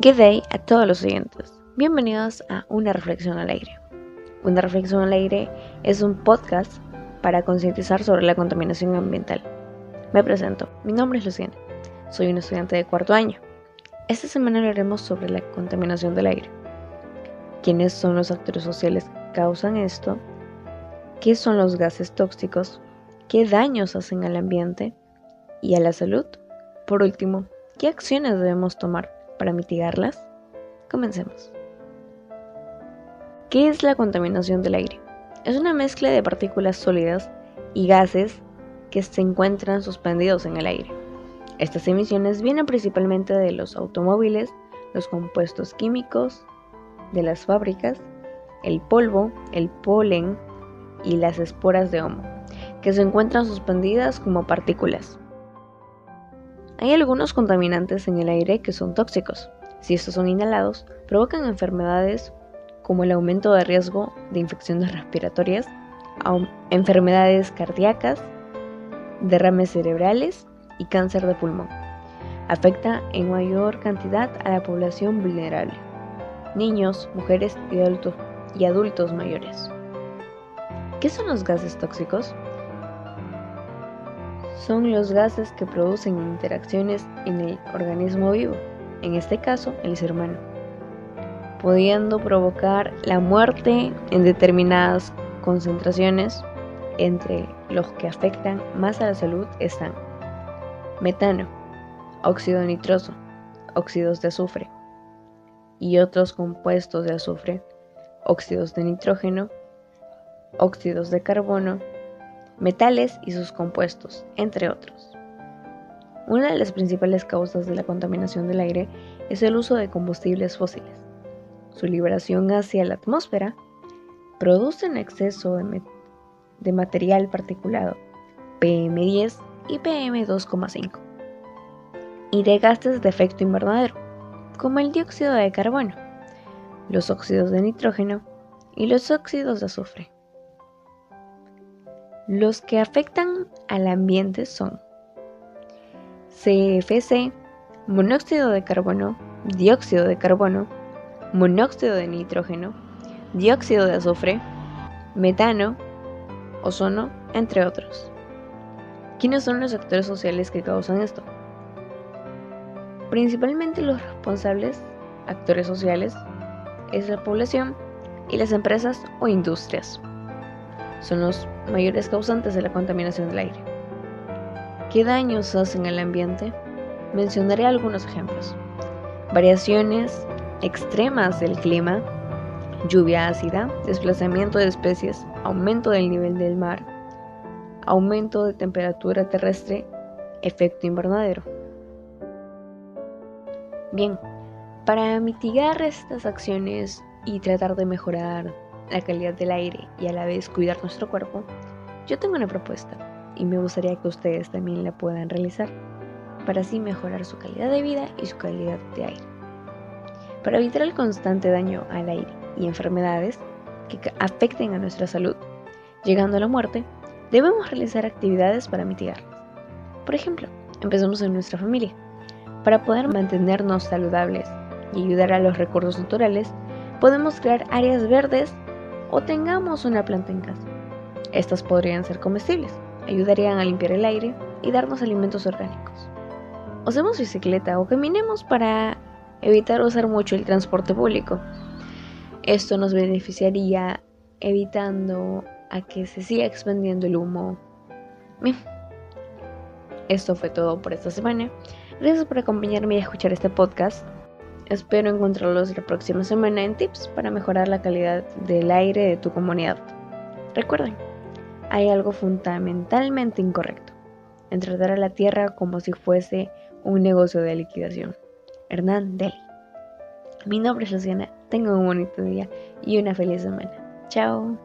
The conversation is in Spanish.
Good day a todos los oyentes. Bienvenidos a Una Reflexión al Aire. Una Reflexión al Aire es un podcast para concientizar sobre la contaminación ambiental. Me presento, mi nombre es Luciana, soy un estudiante de cuarto año. Esta semana hablaremos sobre la contaminación del aire. ¿Quiénes son los actores sociales que causan esto? ¿Qué son los gases tóxicos? ¿Qué daños hacen al ambiente y a la salud? Por último, ¿qué acciones debemos tomar para mitigarlas? Comencemos. ¿Qué es la contaminación del aire? Es una mezcla de partículas sólidas y gases que se encuentran suspendidos en el aire. Estas emisiones vienen principalmente de los automóviles, los compuestos químicos, de las fábricas, el polvo, el polen y las esporas de homo, que se encuentran suspendidas como partículas. Hay algunos contaminantes en el aire que son tóxicos. Si estos son inhalados, provocan enfermedades como el aumento de riesgo de infecciones respiratorias, enfermedades cardíacas, derrames cerebrales y cáncer de pulmón. Afecta en mayor cantidad a la población vulnerable, niños, mujeres y adultos, y adultos mayores. ¿Qué son los gases tóxicos? Son los gases que producen interacciones en el organismo vivo, en este caso el ser humano, pudiendo provocar la muerte en determinadas concentraciones. Entre los que afectan más a la salud están metano, óxido nitroso, óxidos de azufre y otros compuestos de azufre, óxidos de nitrógeno, óxidos de carbono, metales y sus compuestos, entre otros. Una de las principales causas de la contaminación del aire es el uso de combustibles fósiles. Su liberación hacia la atmósfera produce un exceso de, material particulado, PM10 y PM2,5, y de gases de efecto invernadero, como el dióxido de carbono, los óxidos de nitrógeno y los óxidos de azufre. Los que afectan al ambiente son CFC, monóxido de carbono, dióxido de carbono, monóxido de nitrógeno, dióxido de azufre, metano, ozono, entre otros. ¿Quiénes son los actores sociales que causan esto? Principalmente los responsables, actores sociales, es la población y las empresas o industrias son los mayores causantes de la contaminación del aire. ¿Qué daños hacen al ambiente? Mencionaré algunos ejemplos. Variaciones extremas del clima, lluvia ácida, desplazamiento de especies, aumento del nivel del mar, aumento de temperatura terrestre, efecto invernadero. Bien, para mitigar estas acciones y tratar de mejorar la calidad del aire y a la vez cuidar nuestro cuerpo, yo tengo una propuesta y me gustaría que ustedes también la puedan realizar para así mejorar su calidad de vida y su calidad de aire. Para evitar el constante daño al aire y enfermedades que afecten a nuestra salud, llegando a la muerte, debemos realizar actividades para mitigarlas. Por ejemplo, empezamos en nuestra familia. Para poder mantenernos saludables y ayudar a los recursos naturales, podemos crear áreas verdes o tengamos una planta en casa. Estas podrían ser comestibles, ayudarían a limpiar el aire y darnos alimentos orgánicos. Usemos bicicleta o caminemos para evitar usar mucho el transporte público. Esto nos beneficiaría evitando a que se siga expandiendo el humo. Bien, esto fue todo por esta semana. Gracias por acompañarme y escuchar este podcast. Espero encontrarlos la próxima semana en tips para mejorar la calidad del aire de tu comunidad. Recuerden, hay algo fundamentalmente incorrecto en tratar a la Tierra como si fuese un negocio de liquidación. Hernán Deli. Mi nombre es Luciana, tengan un bonito día y una feliz semana. Chao.